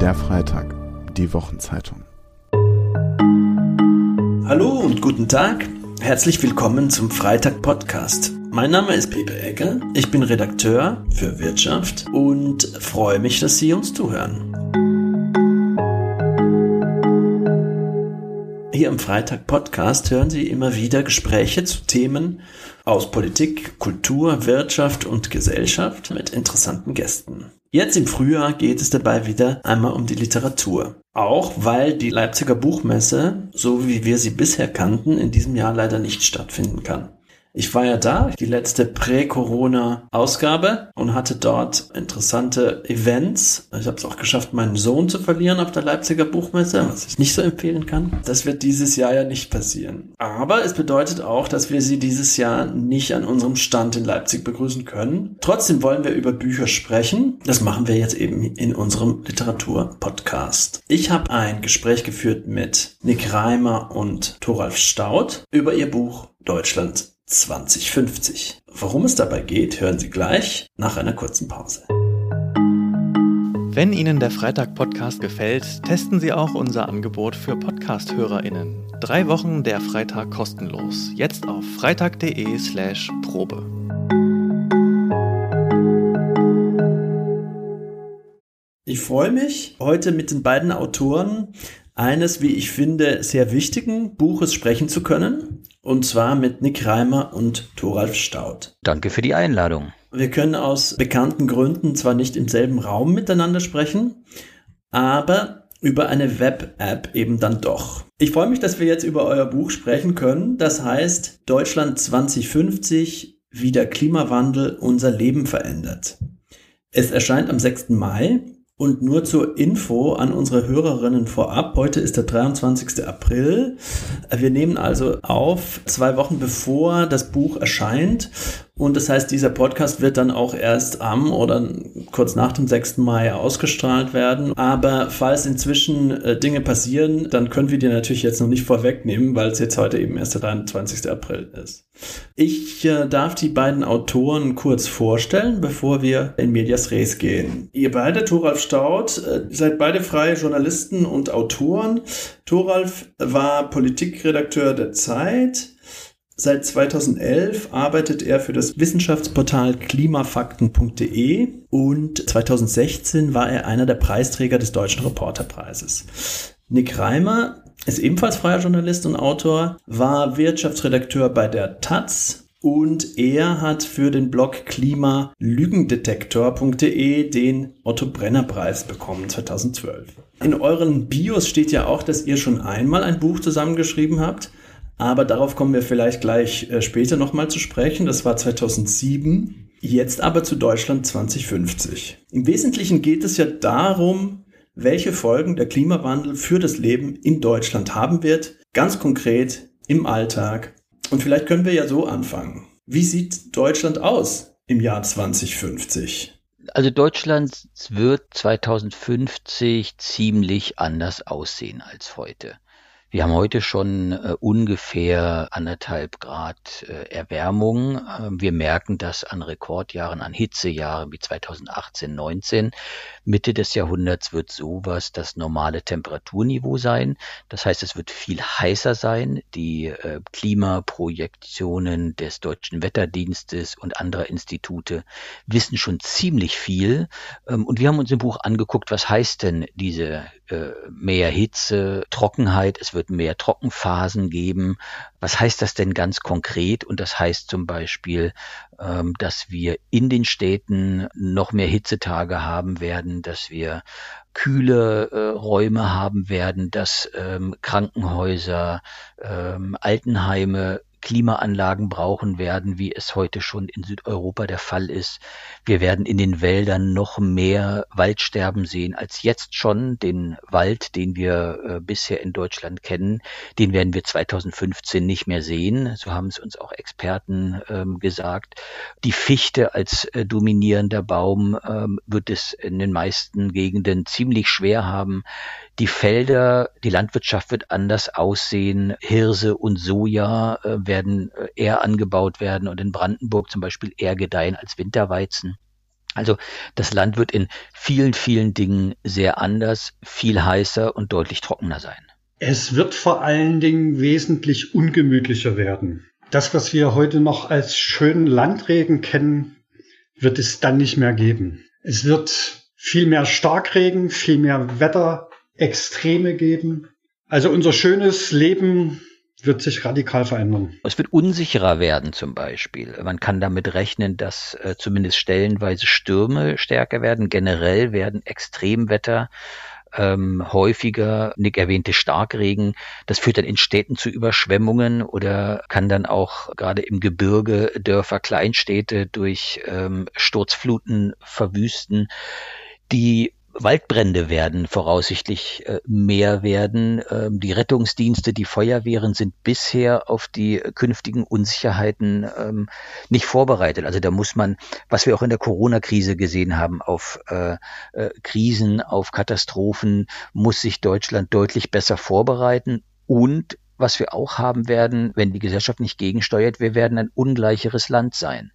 Der Freitag, die Wochenzeitung. Hallo und guten Tag. Herzlich willkommen zum Freitag Podcast. Mein Name ist Pepe Egger. Ich bin Redakteur für Wirtschaft und freue mich, dass Sie uns zuhören. Hier im Freitag Podcast hören Sie immer wieder Gespräche zu Themen aus Politik, Kultur, Wirtschaft und Gesellschaft mit interessanten Gästen. Jetzt im Frühjahr geht es dabei wieder einmal um die Literatur. Auch weil die Leipziger Buchmesse, so wie wir sie bisher kannten, in diesem Jahr leider nicht stattfinden kann. Ich war ja da, die letzte Prä-Corona-Ausgabe und hatte dort interessante Events. Ich habe es auch geschafft, meinen Sohn zu verlieren auf der Leipziger Buchmesse, was ich nicht so empfehlen kann. Das wird dieses Jahr ja nicht passieren. Aber es bedeutet auch, dass wir sie dieses Jahr nicht an unserem Stand in Leipzig begrüßen können. Trotzdem wollen wir über Bücher sprechen. Das machen wir jetzt eben in unserem Literatur-Podcast. Ich habe ein Gespräch geführt mit Nick Reimer und Thoralf Staud über ihr Buch Deutschland 2050. Worum es dabei geht, hören Sie gleich nach einer kurzen Pause. Wenn Ihnen der Freitag-Podcast gefällt, testen Sie auch unser Angebot für Podcast-HörerInnen. Drei Wochen der Freitag kostenlos. Jetzt auf freitag.de/slash Probe. Ich freue mich, heute mit den beiden Autoren eines, wie ich finde, sehr wichtigen Buches sprechen zu können. Und zwar mit Nick Reimer und Thoralf Staud. Danke für die Einladung. Wir können aus bekannten Gründen zwar nicht im selben Raum miteinander sprechen, aber über eine Web-App eben dann doch. Ich freue mich, dass wir jetzt über euer Buch sprechen können. Das heißt Deutschland 2050, wie der Klimawandel unser Leben verändert. Es erscheint am 6. Mai und nur zur Info an unsere Hörerinnen vorab. Heute ist der 23. April. Wir nehmen also auf zwei Wochen bevor das Buch erscheint. Und das heißt, dieser Podcast wird dann auch erst am oder kurz nach dem 6. Mai ausgestrahlt werden. Aber falls inzwischen äh, Dinge passieren, dann können wir die natürlich jetzt noch nicht vorwegnehmen, weil es jetzt heute eben erst der 23. April ist. Ich äh, darf die beiden Autoren kurz vorstellen, bevor wir in Medias Res gehen. Ihr beide, Thoralf Staud, äh, seid beide freie Journalisten und Autoren. Thoralf war Politikredakteur der Zeit Seit 2011 arbeitet er für das Wissenschaftsportal klimafakten.de und 2016 war er einer der Preisträger des Deutschen Reporterpreises. Nick Reimer ist ebenfalls freier Journalist und Autor, war Wirtschaftsredakteur bei der Taz und er hat für den Blog klimalügendetektor.de den Otto Brenner Preis bekommen 2012. In euren Bios steht ja auch, dass ihr schon einmal ein Buch zusammengeschrieben habt. Aber darauf kommen wir vielleicht gleich äh, später nochmal zu sprechen. Das war 2007. Jetzt aber zu Deutschland 2050. Im Wesentlichen geht es ja darum, welche Folgen der Klimawandel für das Leben in Deutschland haben wird. Ganz konkret im Alltag. Und vielleicht können wir ja so anfangen. Wie sieht Deutschland aus im Jahr 2050? Also Deutschland wird 2050 ziemlich anders aussehen als heute. Wir haben heute schon äh, ungefähr anderthalb Grad äh, Erwärmung. Äh, wir merken das an Rekordjahren, an Hitzejahren wie 2018, 19. Mitte des Jahrhunderts wird sowas das normale Temperaturniveau sein. Das heißt, es wird viel heißer sein. Die äh, Klimaprojektionen des Deutschen Wetterdienstes und anderer Institute wissen schon ziemlich viel. Ähm, und wir haben uns im Buch angeguckt, was heißt denn diese äh, mehr Hitze, Trockenheit, es wird mehr Trockenphasen geben. Was heißt das denn ganz konkret? Und das heißt zum Beispiel, ähm, dass wir in den Städten noch mehr Hitzetage haben werden, dass wir kühle äh, Räume haben werden, dass ähm, Krankenhäuser, ähm, Altenheime Klimaanlagen brauchen werden, wie es heute schon in Südeuropa der Fall ist. Wir werden in den Wäldern noch mehr Waldsterben sehen als jetzt schon. Den Wald, den wir äh, bisher in Deutschland kennen, den werden wir 2015 nicht mehr sehen. So haben es uns auch Experten ähm, gesagt. Die Fichte als äh, dominierender Baum ähm, wird es in den meisten Gegenden ziemlich schwer haben. Die Felder, die Landwirtschaft wird anders aussehen. Hirse und Soja äh, werden äh, eher angebaut werden und in Brandenburg zum Beispiel eher gedeihen als Winterweizen. Also das Land wird in vielen, vielen Dingen sehr anders, viel heißer und deutlich trockener sein. Es wird vor allen Dingen wesentlich ungemütlicher werden. Das, was wir heute noch als schönen Landregen kennen, wird es dann nicht mehr geben. Es wird viel mehr Starkregen, viel mehr Wetterextreme geben. Also unser schönes Leben wird sich radikal verändern. Es wird unsicherer werden zum Beispiel. Man kann damit rechnen, dass äh, zumindest stellenweise Stürme stärker werden. Generell werden Extremwetter ähm, häufiger, Nick erwähnte Starkregen. Das führt dann in Städten zu Überschwemmungen oder kann dann auch gerade im Gebirge Dörfer, Kleinstädte durch ähm, Sturzfluten verwüsten. Die Waldbrände werden voraussichtlich äh, mehr werden. Ähm, die Rettungsdienste, die Feuerwehren sind bisher auf die künftigen Unsicherheiten ähm, nicht vorbereitet. Also da muss man, was wir auch in der Corona-Krise gesehen haben, auf äh, äh, Krisen, auf Katastrophen, muss sich Deutschland deutlich besser vorbereiten. Und was wir auch haben werden, wenn die Gesellschaft nicht gegensteuert, wir werden ein ungleicheres Land sein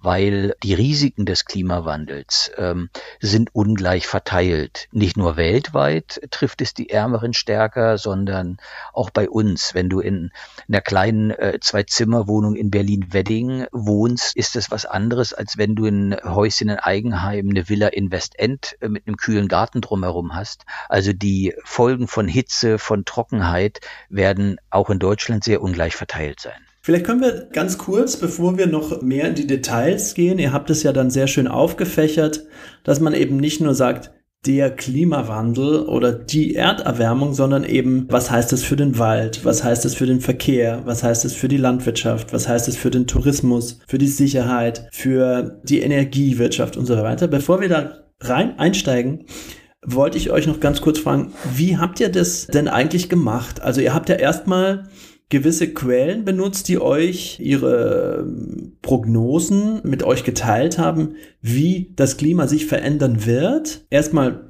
weil die Risiken des Klimawandels ähm, sind ungleich verteilt. Nicht nur weltweit trifft es die Ärmeren stärker, sondern auch bei uns. Wenn du in einer kleinen äh, Zwei-Zimmer-Wohnung in Berlin-Wedding wohnst, ist es was anderes, als wenn du ein Häuschen in Eigenheim, eine Villa in Westend äh, mit einem kühlen Garten drumherum hast. Also die Folgen von Hitze, von Trockenheit werden auch in Deutschland sehr ungleich verteilt sein. Vielleicht können wir ganz kurz, bevor wir noch mehr in die Details gehen, ihr habt es ja dann sehr schön aufgefächert, dass man eben nicht nur sagt, der Klimawandel oder die Erderwärmung, sondern eben, was heißt es für den Wald, was heißt es für den Verkehr, was heißt es für die Landwirtschaft, was heißt es für den Tourismus, für die Sicherheit, für die Energiewirtschaft und so weiter. Bevor wir da rein einsteigen, wollte ich euch noch ganz kurz fragen, wie habt ihr das denn eigentlich gemacht? Also ihr habt ja erstmal gewisse Quellen benutzt, die euch ihre ähm, Prognosen mit euch geteilt haben, wie das Klima sich verändern wird. Erstmal,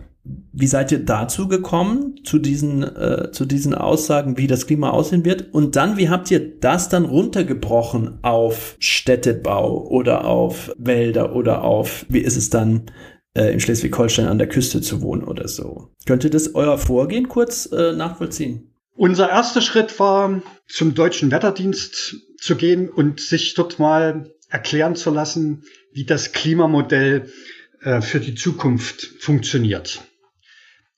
wie seid ihr dazu gekommen, zu diesen, äh, zu diesen Aussagen, wie das Klima aussehen wird? Und dann, wie habt ihr das dann runtergebrochen auf Städtebau oder auf Wälder oder auf, wie ist es dann äh, in Schleswig-Holstein an der Küste zu wohnen oder so? Könnt ihr das euer Vorgehen kurz äh, nachvollziehen? Unser erster Schritt war, zum deutschen Wetterdienst zu gehen und sich dort mal erklären zu lassen, wie das Klimamodell äh, für die Zukunft funktioniert.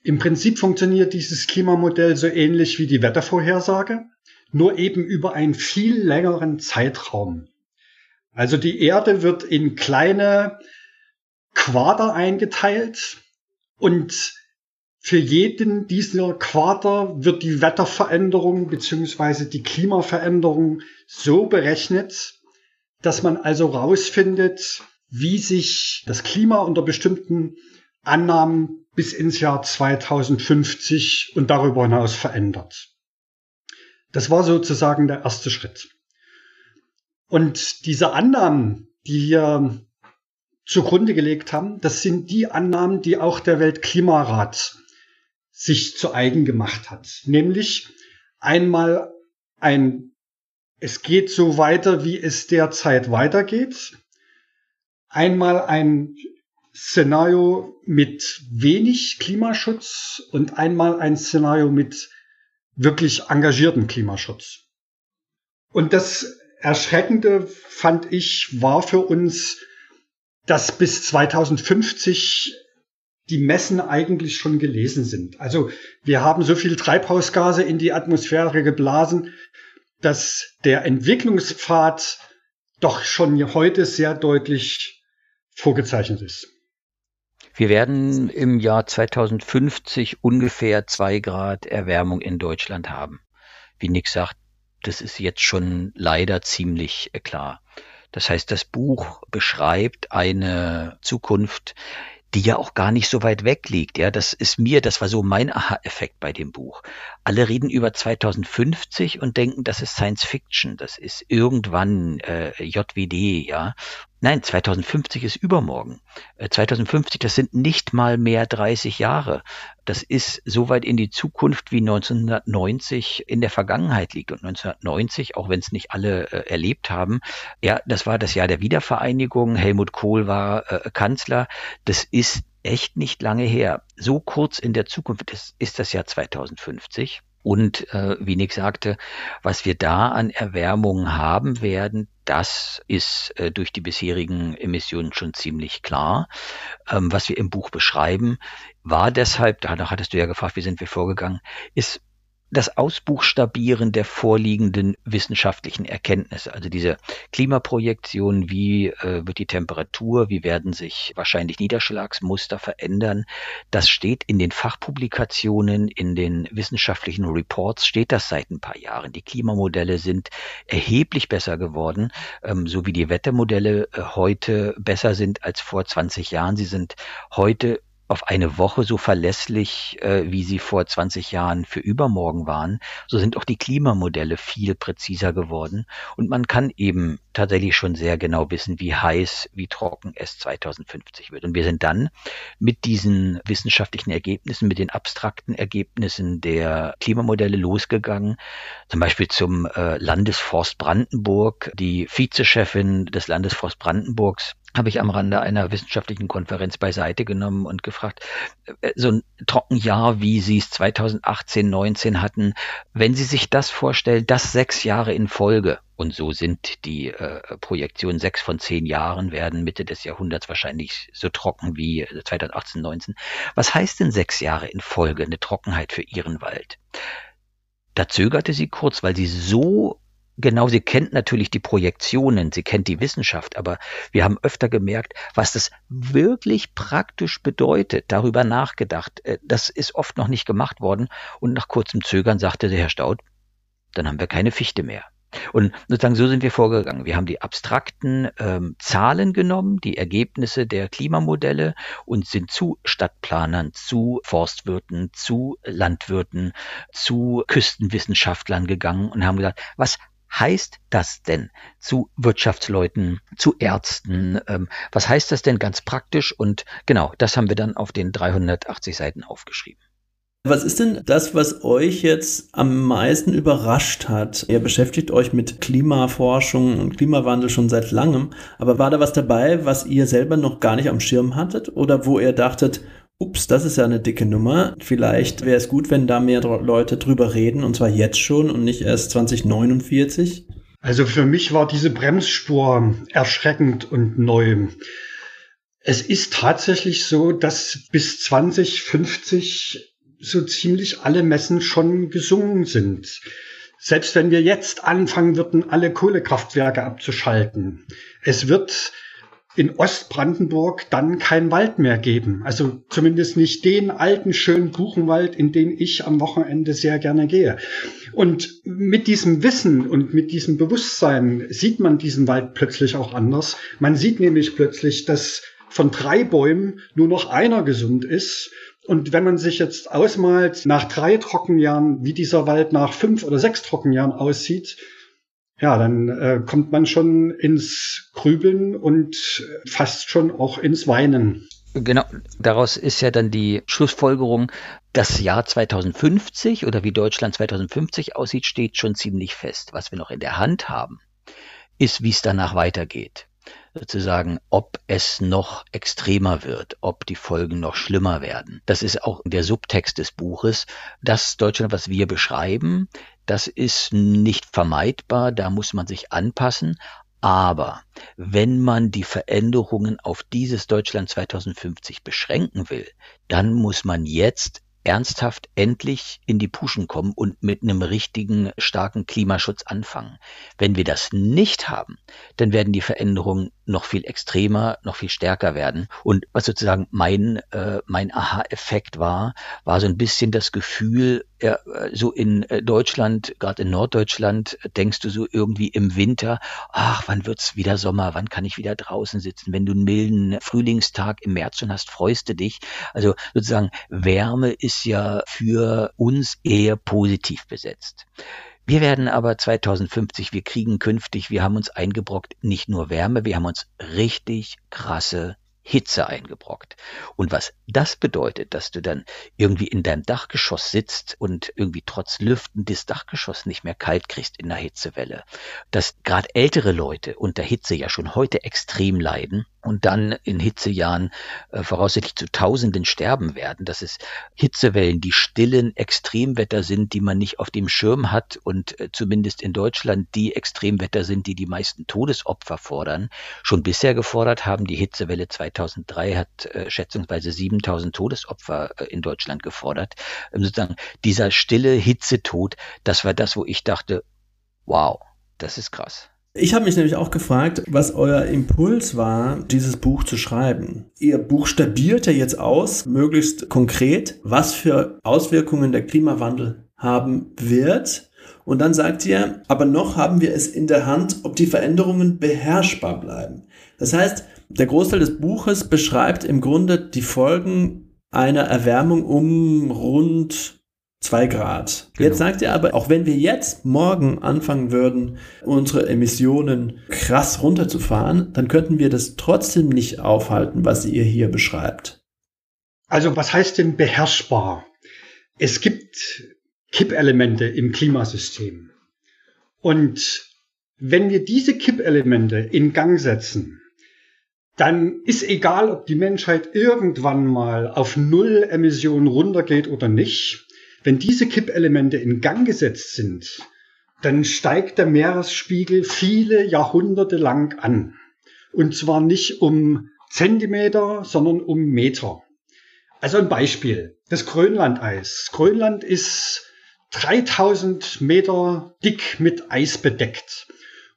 Im Prinzip funktioniert dieses Klimamodell so ähnlich wie die Wettervorhersage, nur eben über einen viel längeren Zeitraum. Also die Erde wird in kleine Quader eingeteilt und für jeden dieser Quader wird die Wetterveränderung beziehungsweise die Klimaveränderung so berechnet, dass man also rausfindet, wie sich das Klima unter bestimmten Annahmen bis ins Jahr 2050 und darüber hinaus verändert. Das war sozusagen der erste Schritt. Und diese Annahmen, die wir zugrunde gelegt haben, das sind die Annahmen, die auch der Weltklimarat sich zu eigen gemacht hat. Nämlich einmal ein, es geht so weiter, wie es derzeit weitergeht. Einmal ein Szenario mit wenig Klimaschutz und einmal ein Szenario mit wirklich engagierten Klimaschutz. Und das Erschreckende fand ich war für uns, dass bis 2050 die Messen eigentlich schon gelesen sind. Also wir haben so viel Treibhausgase in die Atmosphäre geblasen, dass der Entwicklungspfad doch schon heute sehr deutlich vorgezeichnet ist. Wir werden im Jahr 2050 ungefähr zwei Grad Erwärmung in Deutschland haben. Wie Nick sagt, das ist jetzt schon leider ziemlich klar. Das heißt, das Buch beschreibt eine Zukunft, die ja auch gar nicht so weit weg liegt. Ja, das ist mir, das war so mein Aha-Effekt bei dem Buch. Alle reden über 2050 und denken, das ist Science Fiction, das ist irgendwann äh, JWD, ja. Nein, 2050 ist übermorgen. 2050, äh, das sind nicht mal mehr 30 Jahre. Das ist so weit in die Zukunft wie 1990 in der Vergangenheit liegt. Und 1990, auch wenn es nicht alle äh, erlebt haben, ja, das war das Jahr der Wiedervereinigung. Helmut Kohl war äh, Kanzler. Das ist echt nicht lange her. So kurz in der Zukunft ist, ist das Jahr 2050. Und äh, wie Nick sagte, was wir da an Erwärmungen haben werden, das ist äh, durch die bisherigen Emissionen schon ziemlich klar. Ähm, was wir im Buch beschreiben, war deshalb, danach hattest du ja gefragt, wie sind wir vorgegangen, ist das Ausbuchstabieren der vorliegenden wissenschaftlichen Erkenntnisse, also diese Klimaprojektion, wie äh, wird die Temperatur, wie werden sich wahrscheinlich Niederschlagsmuster verändern, das steht in den Fachpublikationen, in den wissenschaftlichen Reports, steht das seit ein paar Jahren. Die Klimamodelle sind erheblich besser geworden, ähm, so wie die Wettermodelle äh, heute besser sind als vor 20 Jahren. Sie sind heute auf eine Woche so verlässlich, äh, wie sie vor 20 Jahren für übermorgen waren, so sind auch die Klimamodelle viel präziser geworden und man kann eben tatsächlich schon sehr genau wissen, wie heiß, wie trocken es 2050 wird. Und wir sind dann mit diesen wissenschaftlichen Ergebnissen, mit den abstrakten Ergebnissen der Klimamodelle losgegangen, zum Beispiel zum äh, Landesforst Brandenburg. Die Vizechefin des Landesforst Brandenburgs habe ich am Rande einer wissenschaftlichen Konferenz beiseite genommen und gefragt, äh, so ein Trockenjahr, wie Sie es 2018, 19 hatten, wenn Sie sich das vorstellen, das sechs Jahre in Folge, und so sind die äh, Projektionen sechs von zehn Jahren werden Mitte des Jahrhunderts wahrscheinlich so trocken wie 2018, 19. Was heißt denn sechs Jahre in Folge eine Trockenheit für Ihren Wald? Da zögerte sie kurz, weil sie so genau, sie kennt natürlich die Projektionen, sie kennt die Wissenschaft, aber wir haben öfter gemerkt, was das wirklich praktisch bedeutet, darüber nachgedacht. Äh, das ist oft noch nicht gemacht worden und nach kurzem Zögern sagte der Herr Staud, dann haben wir keine Fichte mehr. Und sozusagen so sind wir vorgegangen. Wir haben die abstrakten ähm, Zahlen genommen, die Ergebnisse der Klimamodelle und sind zu Stadtplanern, zu Forstwirten, zu Landwirten, zu Küstenwissenschaftlern gegangen und haben gesagt, was heißt das denn zu Wirtschaftsleuten, zu Ärzten? Ähm, was heißt das denn ganz praktisch? Und genau, das haben wir dann auf den 380 Seiten aufgeschrieben. Was ist denn das, was euch jetzt am meisten überrascht hat? Ihr beschäftigt euch mit Klimaforschung und Klimawandel schon seit langem, aber war da was dabei, was ihr selber noch gar nicht am Schirm hattet oder wo ihr dachtet, ups, das ist ja eine dicke Nummer. Vielleicht wäre es gut, wenn da mehr Leute drüber reden, und zwar jetzt schon und nicht erst 2049. Also für mich war diese Bremsspur erschreckend und neu. Es ist tatsächlich so, dass bis 2050 so ziemlich alle Messen schon gesungen sind. Selbst wenn wir jetzt anfangen würden, alle Kohlekraftwerke abzuschalten. Es wird in Ostbrandenburg dann kein Wald mehr geben. Also zumindest nicht den alten, schönen Buchenwald, in den ich am Wochenende sehr gerne gehe. Und mit diesem Wissen und mit diesem Bewusstsein sieht man diesen Wald plötzlich auch anders. Man sieht nämlich plötzlich, dass von drei Bäumen nur noch einer gesund ist. Und wenn man sich jetzt ausmalt, nach drei Trockenjahren, wie dieser Wald nach fünf oder sechs Trockenjahren aussieht, ja, dann äh, kommt man schon ins Grübeln und fast schon auch ins Weinen. Genau, daraus ist ja dann die Schlussfolgerung, das Jahr 2050 oder wie Deutschland 2050 aussieht, steht schon ziemlich fest. Was wir noch in der Hand haben, ist, wie es danach weitergeht. Sozusagen, ob es noch extremer wird, ob die Folgen noch schlimmer werden. Das ist auch der Subtext des Buches. Das Deutschland, was wir beschreiben, das ist nicht vermeidbar, da muss man sich anpassen. Aber wenn man die Veränderungen auf dieses Deutschland 2050 beschränken will, dann muss man jetzt ernsthaft endlich in die Puschen kommen und mit einem richtigen starken Klimaschutz anfangen. Wenn wir das nicht haben, dann werden die Veränderungen noch viel extremer, noch viel stärker werden. Und was sozusagen mein, äh, mein Aha-Effekt war, war so ein bisschen das Gefühl, ja, so in äh, Deutschland, gerade in Norddeutschland, denkst du so irgendwie im Winter, ach, wann wird's wieder Sommer, wann kann ich wieder draußen sitzen? Wenn du einen milden Frühlingstag im März schon hast, freust du dich. Also sozusagen Wärme ist ja für uns eher positiv besetzt. Wir werden aber 2050, wir kriegen künftig, wir haben uns eingebrockt, nicht nur Wärme, wir haben uns richtig krasse Hitze eingebrockt. Und was das bedeutet, dass du dann irgendwie in deinem Dachgeschoss sitzt und irgendwie trotz Lüften das Dachgeschoss nicht mehr kalt kriegst in der Hitzewelle, dass gerade ältere Leute unter Hitze ja schon heute extrem leiden und dann in Hitzejahren äh, voraussichtlich zu Tausenden sterben werden, dass es Hitzewellen, die stillen Extremwetter sind, die man nicht auf dem Schirm hat und äh, zumindest in Deutschland die Extremwetter sind, die die meisten Todesopfer fordern, schon bisher gefordert haben. Die Hitzewelle 2003 hat äh, schätzungsweise 7000 Todesopfer äh, in Deutschland gefordert. Ähm, sozusagen dieser stille Hitzetod, das war das, wo ich dachte, wow, das ist krass. Ich habe mich nämlich auch gefragt, was euer Impuls war, dieses Buch zu schreiben. Ihr buchstabiert ja jetzt aus, möglichst konkret, was für Auswirkungen der Klimawandel haben wird. Und dann sagt ihr, aber noch haben wir es in der Hand, ob die Veränderungen beherrschbar bleiben. Das heißt, der Großteil des Buches beschreibt im Grunde die Folgen einer Erwärmung um rund zwei Grad. Genau. Jetzt sagt ihr aber, auch wenn wir jetzt morgen anfangen würden, unsere Emissionen krass runterzufahren, dann könnten wir das trotzdem nicht aufhalten, was ihr hier beschreibt. Also was heißt denn beherrschbar? Es gibt Kippelemente im Klimasystem. Und wenn wir diese Kippelemente in Gang setzen, dann ist egal, ob die Menschheit irgendwann mal auf Null Emissionen runtergeht oder nicht, wenn diese Kippelemente in Gang gesetzt sind, dann steigt der Meeresspiegel viele Jahrhunderte lang an. Und zwar nicht um Zentimeter, sondern um Meter. Also ein Beispiel. Das Grönlandeis. Grönland ist 3000 Meter dick mit Eis bedeckt.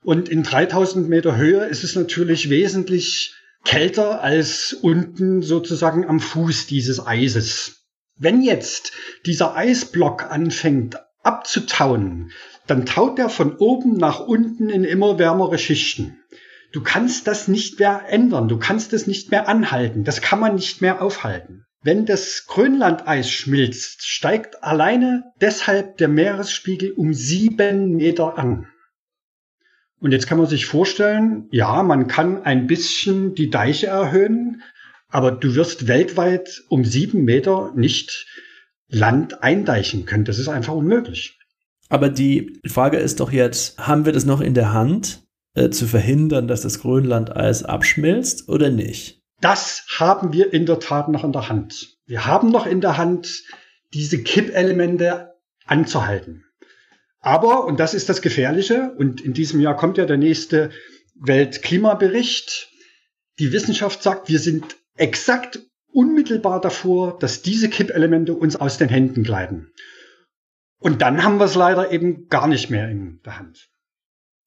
Und in 3000 Meter Höhe ist es natürlich wesentlich kälter als unten sozusagen am Fuß dieses Eises. Wenn jetzt dieser Eisblock anfängt abzutauen, dann taut er von oben nach unten in immer wärmere Schichten. Du kannst das nicht mehr ändern, du kannst es nicht mehr anhalten, das kann man nicht mehr aufhalten. Wenn das Grönlandeis schmilzt, steigt alleine deshalb der Meeresspiegel um sieben Meter an. Und jetzt kann man sich vorstellen, ja, man kann ein bisschen die Deiche erhöhen, aber du wirst weltweit um sieben Meter nicht Land eindeichen können. Das ist einfach unmöglich. Aber die Frage ist doch jetzt, haben wir das noch in der Hand, äh, zu verhindern, dass das Grönlandeis abschmilzt oder nicht? Das haben wir in der Tat noch in der Hand. Wir haben noch in der Hand, diese Kippelemente anzuhalten. Aber, und das ist das Gefährliche, und in diesem Jahr kommt ja der nächste Weltklimabericht, die Wissenschaft sagt, wir sind exakt unmittelbar davor, dass diese Kippelemente uns aus den Händen gleiten. Und dann haben wir es leider eben gar nicht mehr in der Hand.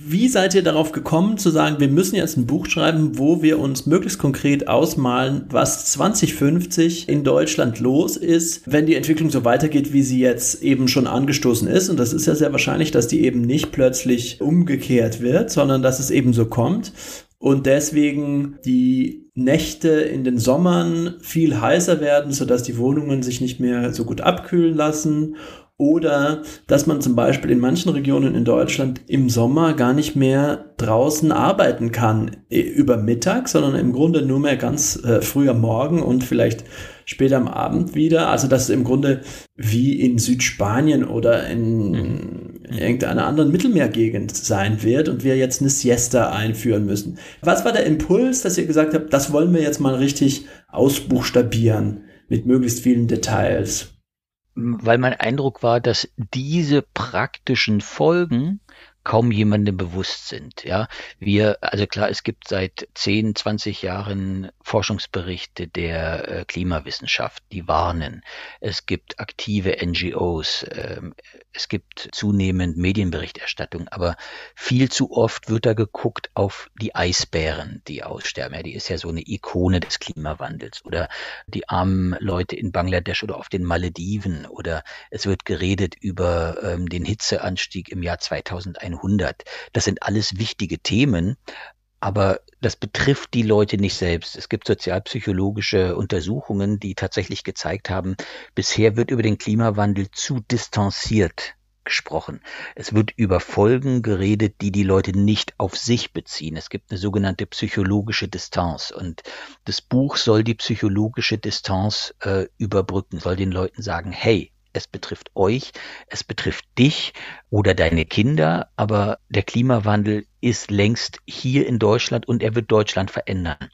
Wie seid ihr darauf gekommen zu sagen, wir müssen jetzt ein Buch schreiben, wo wir uns möglichst konkret ausmalen, was 2050 in Deutschland los ist, wenn die Entwicklung so weitergeht, wie sie jetzt eben schon angestoßen ist? Und das ist ja sehr wahrscheinlich, dass die eben nicht plötzlich umgekehrt wird, sondern dass es eben so kommt und deswegen die Nächte in den Sommern viel heißer werden, sodass die Wohnungen sich nicht mehr so gut abkühlen lassen oder dass man zum Beispiel in manchen Regionen in Deutschland im Sommer gar nicht mehr draußen arbeiten kann äh, über Mittag, sondern im Grunde nur mehr ganz äh, früh am Morgen und vielleicht später am Abend wieder. Also dass es im Grunde wie in Südspanien oder in mhm. irgendeiner anderen Mittelmeergegend sein wird und wir jetzt eine Siesta einführen müssen. Was war der Impuls, dass ihr gesagt habt, das wollen wir jetzt mal richtig ausbuchstabieren mit möglichst vielen Details? Weil mein Eindruck war, dass diese praktischen Folgen kaum jemandem bewusst sind. Ja, wir, also klar, es gibt seit 10, 20 Jahren Forschungsberichte der äh, Klimawissenschaft, die warnen. Es gibt aktive NGOs, äh, es gibt zunehmend Medienberichterstattung, aber viel zu oft wird da geguckt auf die Eisbären, die aussterben. Ja, die ist ja so eine Ikone des Klimawandels oder die armen Leute in Bangladesch oder auf den Malediven oder es wird geredet über ähm, den Hitzeanstieg im Jahr 2100 100. Das sind alles wichtige Themen, aber das betrifft die Leute nicht selbst. Es gibt sozialpsychologische Untersuchungen, die tatsächlich gezeigt haben, bisher wird über den Klimawandel zu distanziert gesprochen. Es wird über Folgen geredet, die die Leute nicht auf sich beziehen. Es gibt eine sogenannte psychologische Distanz und das Buch soll die psychologische Distanz äh, überbrücken, soll den Leuten sagen, hey, es betrifft euch, es betrifft dich oder deine Kinder, aber der Klimawandel ist längst hier in Deutschland und er wird Deutschland verändern.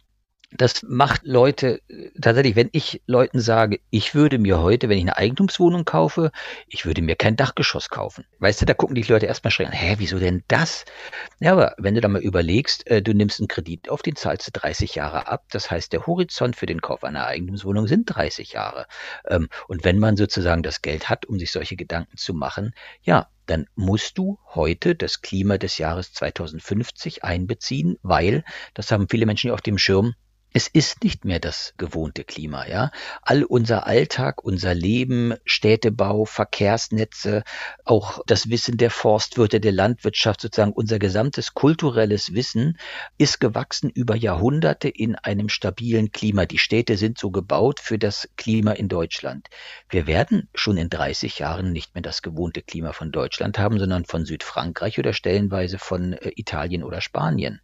Das macht Leute tatsächlich, wenn ich Leuten sage, ich würde mir heute, wenn ich eine Eigentumswohnung kaufe, ich würde mir kein Dachgeschoss kaufen. Weißt du, da gucken die Leute erstmal schräg an, hä, wieso denn das? Ja, aber wenn du da mal überlegst, äh, du nimmst einen Kredit auf, den zahlst du 30 Jahre ab. Das heißt, der Horizont für den Kauf einer Eigentumswohnung sind 30 Jahre. Ähm, und wenn man sozusagen das Geld hat, um sich solche Gedanken zu machen, ja, dann musst du heute das Klima des Jahres 2050 einbeziehen, weil, das haben viele Menschen auf dem Schirm, es ist nicht mehr das gewohnte Klima, ja. All unser Alltag, unser Leben, Städtebau, Verkehrsnetze, auch das Wissen der Forstwirte, der Landwirtschaft, sozusagen unser gesamtes kulturelles Wissen ist gewachsen über Jahrhunderte in einem stabilen Klima. Die Städte sind so gebaut für das Klima in Deutschland. Wir werden schon in 30 Jahren nicht mehr das gewohnte Klima von Deutschland haben, sondern von Südfrankreich oder stellenweise von äh, Italien oder Spanien.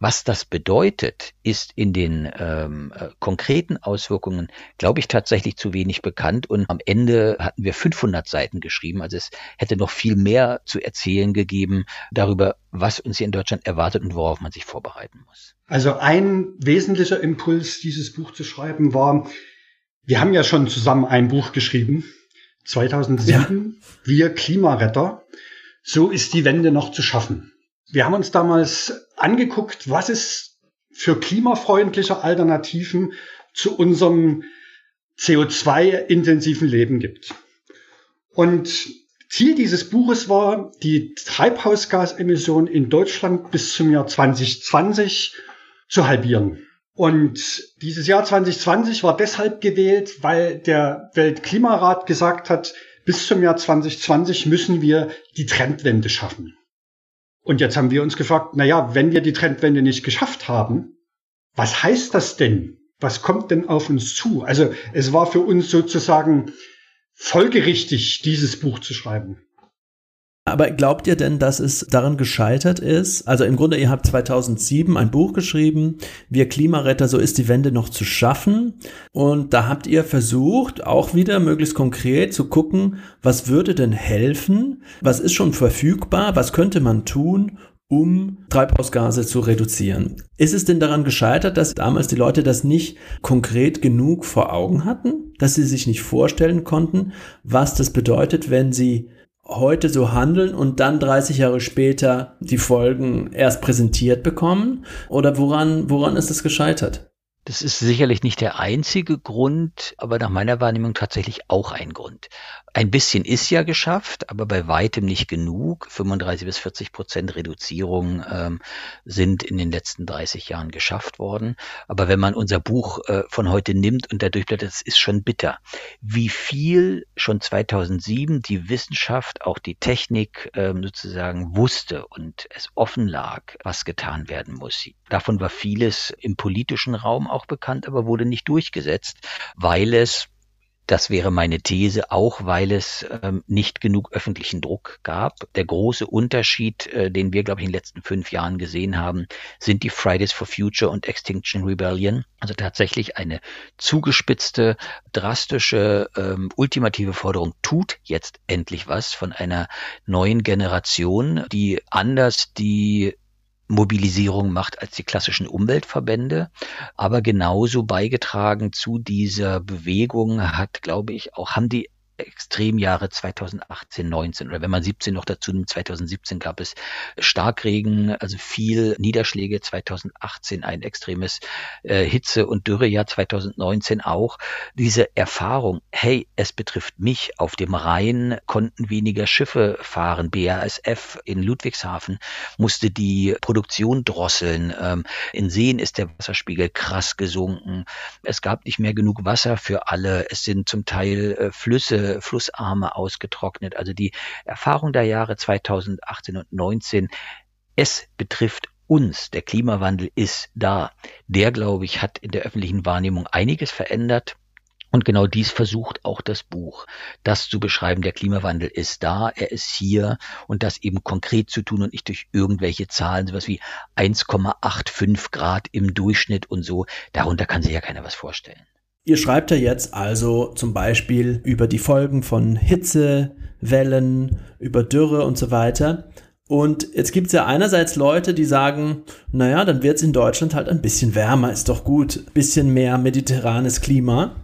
Was das bedeutet, ist in den ähm, äh, konkreten Auswirkungen, glaube ich, tatsächlich zu wenig bekannt. Und am Ende hatten wir 500 Seiten geschrieben. Also es hätte noch viel mehr zu erzählen gegeben darüber, was uns hier in Deutschland erwartet und worauf man sich vorbereiten muss. Also ein wesentlicher Impuls, dieses Buch zu schreiben, war, wir haben ja schon zusammen ein Buch geschrieben, 2007, ja. Wir Klimaretter. So ist die Wende noch zu schaffen. Wir haben uns damals angeguckt, was es für klimafreundliche Alternativen zu unserem CO2-intensiven Leben gibt. Und Ziel dieses Buches war, die Treibhausgasemissionen in Deutschland bis zum Jahr 2020 zu halbieren. Und dieses Jahr 2020 war deshalb gewählt, weil der Weltklimarat gesagt hat, bis zum Jahr 2020 müssen wir die Trendwende schaffen. Und jetzt haben wir uns gefragt, na ja, wenn wir die Trendwende nicht geschafft haben, was heißt das denn? Was kommt denn auf uns zu? Also es war für uns sozusagen folgerichtig, dieses Buch zu schreiben. Aber glaubt ihr denn, dass es daran gescheitert ist? Also im Grunde, ihr habt 2007 ein Buch geschrieben, Wir Klimaretter, so ist die Wende noch zu schaffen. Und da habt ihr versucht, auch wieder möglichst konkret zu gucken, was würde denn helfen? Was ist schon verfügbar? Was könnte man tun, um Treibhausgase zu reduzieren. Ist es denn daran gescheitert, dass damals die Leute das nicht konkret genug vor Augen hatten, dass sie sich nicht vorstellen konnten, was das bedeutet, wenn sie heute so handeln und dann 30 Jahre später die Folgen erst präsentiert bekommen? Oder woran, woran ist es gescheitert? Das ist sicherlich nicht der einzige Grund, aber nach meiner Wahrnehmung tatsächlich auch ein Grund. Ein bisschen ist ja geschafft, aber bei weitem nicht genug. 35 bis 40 Prozent Reduzierung ähm, sind in den letzten 30 Jahren geschafft worden. Aber wenn man unser Buch äh, von heute nimmt und dadurch blättert, das ist schon bitter. Wie viel schon 2007 die Wissenschaft, auch die Technik ähm, sozusagen wusste und es offen lag, was getan werden muss. Davon war vieles im politischen Raum auch bekannt, aber wurde nicht durchgesetzt, weil es das wäre meine These, auch weil es ähm, nicht genug öffentlichen Druck gab. Der große Unterschied, äh, den wir, glaube ich, in den letzten fünf Jahren gesehen haben, sind die Fridays for Future und Extinction Rebellion. Also tatsächlich eine zugespitzte, drastische, ähm, ultimative Forderung tut jetzt endlich was von einer neuen Generation, die anders die Mobilisierung macht als die klassischen Umweltverbände. Aber genauso beigetragen zu dieser Bewegung hat, glaube ich, auch haben die Extremjahre 2018, 19 oder wenn man 17 noch dazu nimmt, 2017 gab es Starkregen, also viel Niederschläge, 2018 ein extremes äh, Hitze- und Dürrejahr, 2019 auch. Diese Erfahrung, hey, es betrifft mich, auf dem Rhein konnten weniger Schiffe fahren, BASF in Ludwigshafen musste die Produktion drosseln, ähm, in Seen ist der Wasserspiegel krass gesunken, es gab nicht mehr genug Wasser für alle, es sind zum Teil äh, Flüsse Flussarme ausgetrocknet. Also die Erfahrung der Jahre 2018 und 19, es betrifft uns. Der Klimawandel ist da. Der, glaube ich, hat in der öffentlichen Wahrnehmung einiges verändert. Und genau dies versucht auch das Buch, das zu beschreiben, der Klimawandel ist da, er ist hier und das eben konkret zu tun und nicht durch irgendwelche Zahlen, sowas wie 1,85 Grad im Durchschnitt und so. Darunter kann sich ja keiner was vorstellen. Ihr schreibt ja jetzt also zum Beispiel über die Folgen von Hitzewellen, über Dürre und so weiter. Und jetzt gibt es ja einerseits Leute, die sagen, naja, dann wird es in Deutschland halt ein bisschen wärmer, ist doch gut, bisschen mehr mediterranes Klima.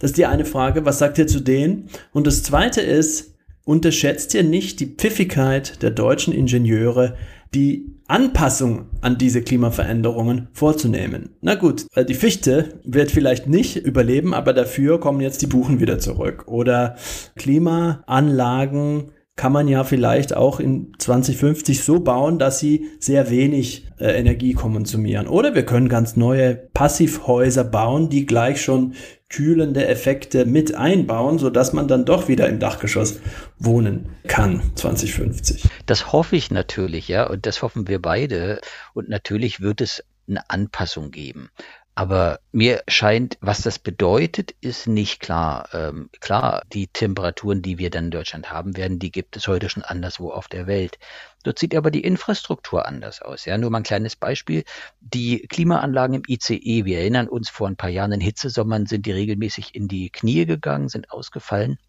Das ist die eine Frage, was sagt ihr zu denen? Und das zweite ist, unterschätzt ihr nicht die Pfiffigkeit der deutschen Ingenieure, die Anpassung an diese Klimaveränderungen vorzunehmen. Na gut, äh, die Fichte wird vielleicht nicht überleben, aber dafür kommen jetzt die Buchen wieder zurück. Oder Klimaanlagen kann man ja vielleicht auch in 2050 so bauen, dass sie sehr wenig äh, Energie konsumieren. Oder wir können ganz neue Passivhäuser bauen, die gleich schon kühlende Effekte mit einbauen, so dass man dann doch wieder im Dachgeschoss wohnen kann 2050. Das hoffe ich natürlich, ja, und das hoffen wir beide. Und natürlich wird es eine Anpassung geben. Aber mir scheint, was das bedeutet, ist nicht klar. Ähm, klar, die Temperaturen, die wir dann in Deutschland haben werden, die gibt es heute schon anderswo auf der Welt. Dort sieht aber die Infrastruktur anders aus. Ja, nur mal ein kleines Beispiel. Die Klimaanlagen im ICE, wir erinnern uns vor ein paar Jahren in Hitzesommern sind die regelmäßig in die Knie gegangen, sind ausgefallen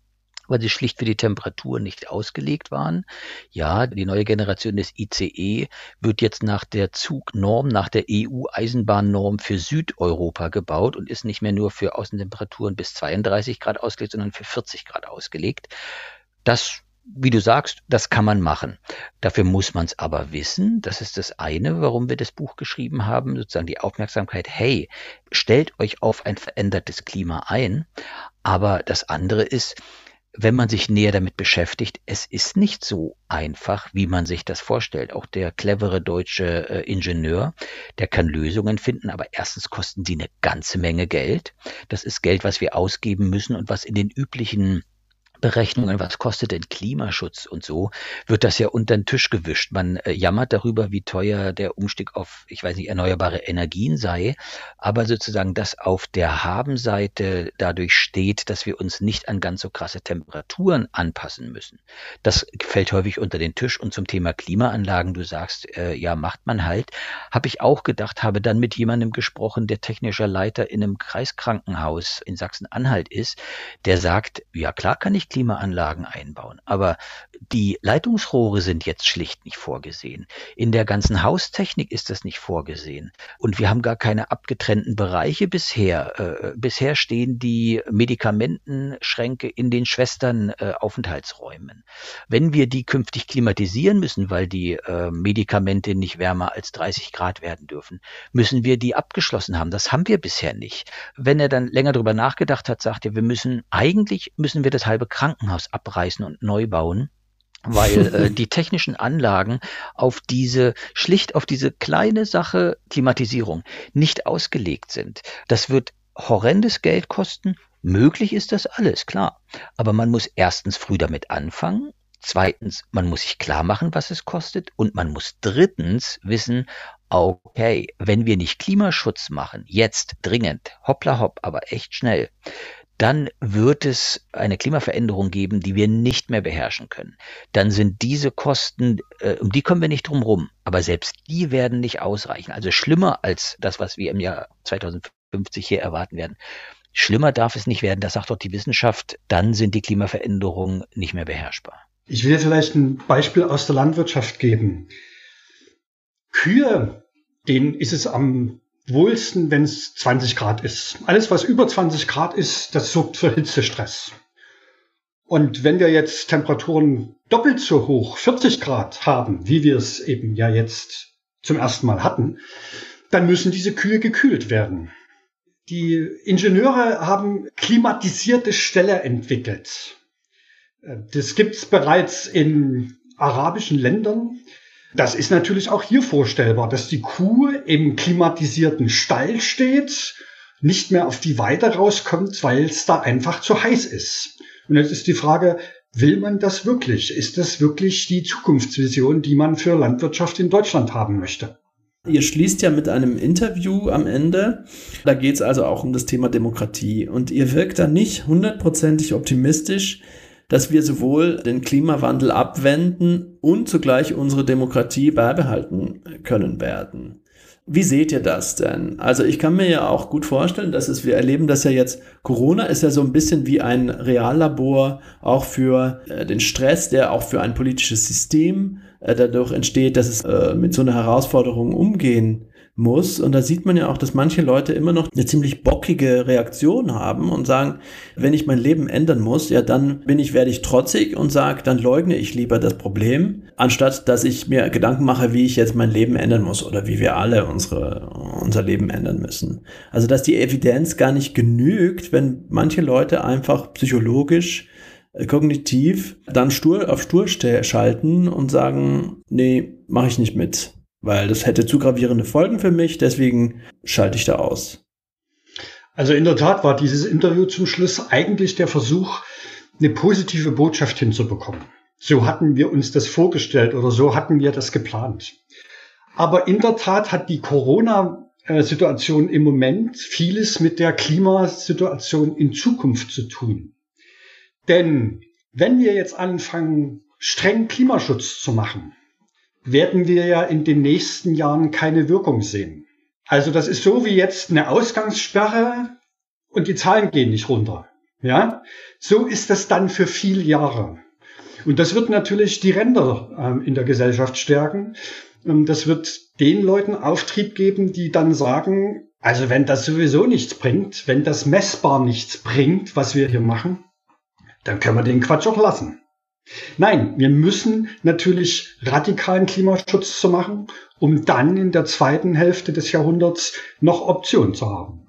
weil sie schlicht für die Temperatur nicht ausgelegt waren. Ja, die neue Generation des ICE wird jetzt nach der Zugnorm, nach der EU-Eisenbahnnorm für Südeuropa gebaut und ist nicht mehr nur für Außentemperaturen bis 32 Grad ausgelegt, sondern für 40 Grad ausgelegt. Das wie du sagst, das kann man machen. Dafür muss man es aber wissen. Das ist das eine, warum wir das Buch geschrieben haben, sozusagen die Aufmerksamkeit, hey, stellt euch auf ein verändertes Klima ein. Aber das andere ist, wenn man sich näher damit beschäftigt, es ist nicht so einfach, wie man sich das vorstellt. Auch der clevere deutsche äh, Ingenieur, der kann Lösungen finden, aber erstens kosten sie eine ganze Menge Geld. Das ist Geld, was wir ausgeben müssen und was in den üblichen Berechnungen, was kostet denn Klimaschutz und so, wird das ja unter den Tisch gewischt. Man äh, jammert darüber, wie teuer der Umstieg auf, ich weiß nicht, erneuerbare Energien sei, aber sozusagen, dass auf der Habenseite dadurch steht, dass wir uns nicht an ganz so krasse Temperaturen anpassen müssen. Das fällt häufig unter den Tisch und zum Thema Klimaanlagen, du sagst, äh, ja, macht man halt, habe ich auch gedacht, habe dann mit jemandem gesprochen, der technischer Leiter in einem Kreiskrankenhaus in Sachsen-Anhalt ist, der sagt, ja klar kann ich Klimaanlagen einbauen. Aber die Leitungsrohre sind jetzt schlicht nicht vorgesehen. In der ganzen Haustechnik ist das nicht vorgesehen. Und wir haben gar keine abgetrennten Bereiche bisher. Äh, bisher stehen die Medikamentenschränke in den Schwestern-Aufenthaltsräumen. Äh, Wenn wir die künftig klimatisieren müssen, weil die äh, Medikamente nicht wärmer als 30 Grad werden dürfen, müssen wir die abgeschlossen haben. Das haben wir bisher nicht. Wenn er dann länger darüber nachgedacht hat, sagt er, wir müssen, eigentlich müssen wir das halbe Krankenhaus abreißen und neu bauen weil äh, die technischen Anlagen auf diese schlicht auf diese kleine Sache Klimatisierung nicht ausgelegt sind. Das wird horrendes Geld kosten. Möglich ist das alles, klar. Aber man muss erstens früh damit anfangen. Zweitens, man muss sich klar machen, was es kostet. Und man muss drittens wissen, okay, wenn wir nicht Klimaschutz machen, jetzt dringend, hoppla hopp, aber echt schnell, dann wird es eine Klimaveränderung geben, die wir nicht mehr beherrschen können. Dann sind diese Kosten, äh, um die kommen wir nicht drum rum, aber selbst die werden nicht ausreichen. Also schlimmer als das, was wir im Jahr 2050 hier erwarten werden. Schlimmer darf es nicht werden, das sagt doch die Wissenschaft, dann sind die Klimaveränderungen nicht mehr beherrschbar. Ich will vielleicht ein Beispiel aus der Landwirtschaft geben. Kühe, denen ist es am wohlsten, wenn es 20 Grad ist. Alles, was über 20 Grad ist, das sorgt für Hitzestress. Und wenn wir jetzt Temperaturen doppelt so hoch, 40 Grad haben, wie wir es eben ja jetzt zum ersten Mal hatten, dann müssen diese Kühe gekühlt werden. Die Ingenieure haben klimatisierte Ställe entwickelt. Das gibt es bereits in arabischen Ländern. Das ist natürlich auch hier vorstellbar, dass die Kuh im klimatisierten Stall steht, nicht mehr auf die Weide rauskommt, weil es da einfach zu heiß ist. Und jetzt ist die Frage, will man das wirklich? Ist das wirklich die Zukunftsvision, die man für Landwirtschaft in Deutschland haben möchte? Ihr schließt ja mit einem Interview am Ende. Da geht es also auch um das Thema Demokratie. Und ihr wirkt da nicht hundertprozentig optimistisch, dass wir sowohl den Klimawandel abwenden und zugleich unsere Demokratie beibehalten können werden. Wie seht ihr das denn? Also ich kann mir ja auch gut vorstellen, dass es, wir erleben das ja jetzt, Corona ist ja so ein bisschen wie ein Reallabor auch für äh, den Stress, der auch für ein politisches System äh, dadurch entsteht, dass es äh, mit so einer Herausforderung umgehen muss. Und da sieht man ja auch, dass manche Leute immer noch eine ziemlich bockige Reaktion haben und sagen, wenn ich mein Leben ändern muss, ja, dann bin ich, werde ich trotzig und sage, dann leugne ich lieber das Problem, anstatt dass ich mir Gedanken mache, wie ich jetzt mein Leben ändern muss oder wie wir alle unsere, unser Leben ändern müssen. Also, dass die Evidenz gar nicht genügt, wenn manche Leute einfach psychologisch äh, kognitiv dann stur auf stur schalten und sagen, nee, mache ich nicht mit weil das hätte zu gravierende Folgen für mich, deswegen schalte ich da aus. Also in der Tat war dieses Interview zum Schluss eigentlich der Versuch, eine positive Botschaft hinzubekommen. So hatten wir uns das vorgestellt oder so hatten wir das geplant. Aber in der Tat hat die Corona-Situation im Moment vieles mit der Klimasituation in Zukunft zu tun. Denn wenn wir jetzt anfangen, streng Klimaschutz zu machen, werden wir ja in den nächsten Jahren keine Wirkung sehen. Also das ist so wie jetzt eine Ausgangssperre und die Zahlen gehen nicht runter. Ja, so ist das dann für viele Jahre. Und das wird natürlich die Ränder ähm, in der Gesellschaft stärken. Ähm, das wird den Leuten Auftrieb geben, die dann sagen, also wenn das sowieso nichts bringt, wenn das messbar nichts bringt, was wir hier machen, dann können wir den Quatsch auch lassen. Nein, wir müssen natürlich radikalen Klimaschutz zu machen, um dann in der zweiten Hälfte des Jahrhunderts noch Optionen zu haben.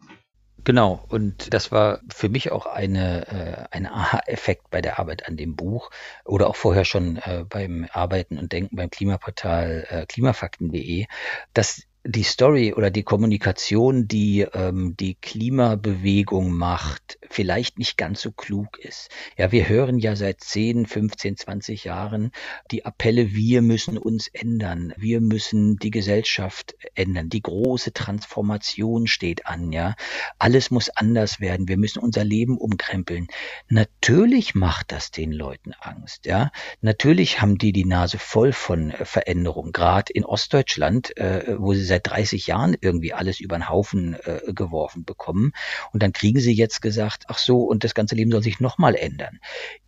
Genau, und das war für mich auch eine, äh, ein Aha-Effekt bei der Arbeit an dem Buch oder auch vorher schon äh, beim Arbeiten und Denken beim Klimaportal äh, klimafakten.de, dass die Story oder die Kommunikation, die ähm, die Klimabewegung macht, vielleicht nicht ganz so klug ist. Ja, wir hören ja seit 10, 15, 20 Jahren die Appelle, wir müssen uns ändern, wir müssen die Gesellschaft ändern, die große Transformation steht an, ja. Alles muss anders werden, wir müssen unser Leben umkrempeln. Natürlich macht das den Leuten Angst, ja. Natürlich haben die die Nase voll von Veränderung, gerade in Ostdeutschland, äh, wo sie seit 30 Jahren irgendwie alles über den Haufen äh, geworfen bekommen. Und dann kriegen sie jetzt gesagt, ach so, und das ganze Leben soll sich nochmal ändern.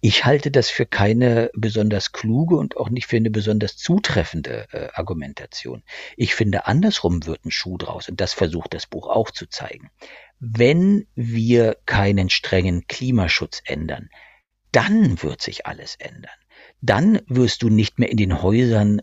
Ich halte das für keine besonders kluge und auch nicht für eine besonders zutreffende äh, Argumentation. Ich finde, andersrum wird ein Schuh draus. Und das versucht das Buch auch zu zeigen. Wenn wir keinen strengen Klimaschutz ändern, dann wird sich alles ändern. Dann wirst du nicht mehr in den Häusern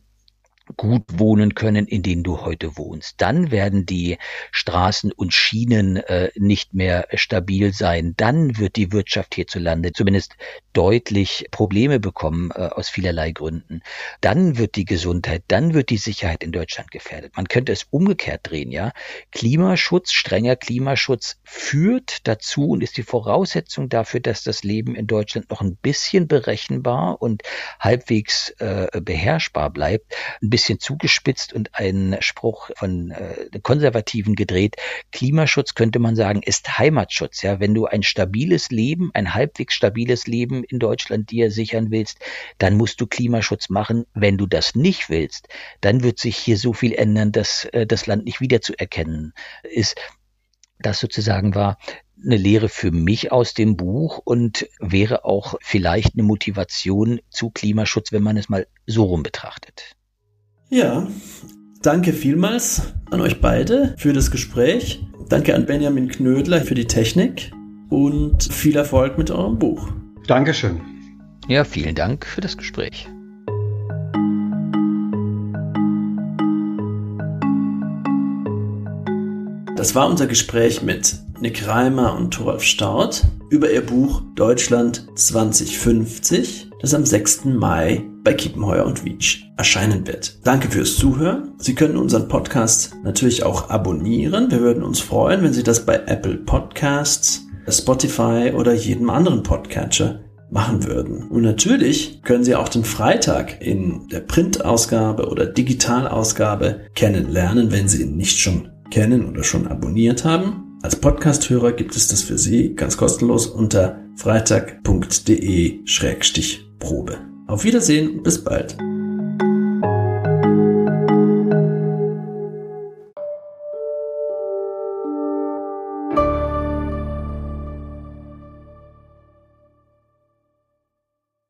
gut wohnen können, in denen du heute wohnst. Dann werden die Straßen und Schienen äh, nicht mehr stabil sein. Dann wird die Wirtschaft hierzulande zumindest deutlich Probleme bekommen äh, aus vielerlei Gründen. Dann wird die Gesundheit, dann wird die Sicherheit in Deutschland gefährdet. Man könnte es umgekehrt drehen, ja. Klimaschutz, strenger Klimaschutz führt dazu und ist die Voraussetzung dafür, dass das Leben in Deutschland noch ein bisschen berechenbar und halbwegs äh, beherrschbar bleibt. Ein bisschen zugespitzt und ein Spruch von äh, Konservativen gedreht. Klimaschutz könnte man sagen, ist Heimatschutz. Ja, wenn du ein stabiles Leben, ein halbwegs stabiles Leben in Deutschland dir sichern willst, dann musst du Klimaschutz machen. Wenn du das nicht willst, dann wird sich hier so viel ändern, dass äh, das Land nicht wiederzuerkennen ist. Das sozusagen war eine Lehre für mich aus dem Buch und wäre auch vielleicht eine Motivation zu Klimaschutz, wenn man es mal so rum betrachtet. Ja, danke vielmals an euch beide für das Gespräch. Danke an Benjamin Knödler für die Technik und viel Erfolg mit eurem Buch. Dankeschön. Ja, vielen Dank für das Gespräch. Das war unser Gespräch mit Nick Reimer und Thoralf Staudt über ihr Buch Deutschland 2050, das am 6. Mai bei Kiepenheuer und Wietsch erscheinen wird. Danke fürs Zuhören. Sie können unseren Podcast natürlich auch abonnieren. Wir würden uns freuen, wenn Sie das bei Apple Podcasts, Spotify oder jedem anderen Podcatcher machen würden. Und natürlich können Sie auch den Freitag in der Printausgabe oder Digitalausgabe kennenlernen, wenn Sie ihn nicht schon kennen oder schon abonniert haben. Als Podcasthörer gibt es das für Sie ganz kostenlos unter freitag.de-probe. Auf Wiedersehen, bis bald.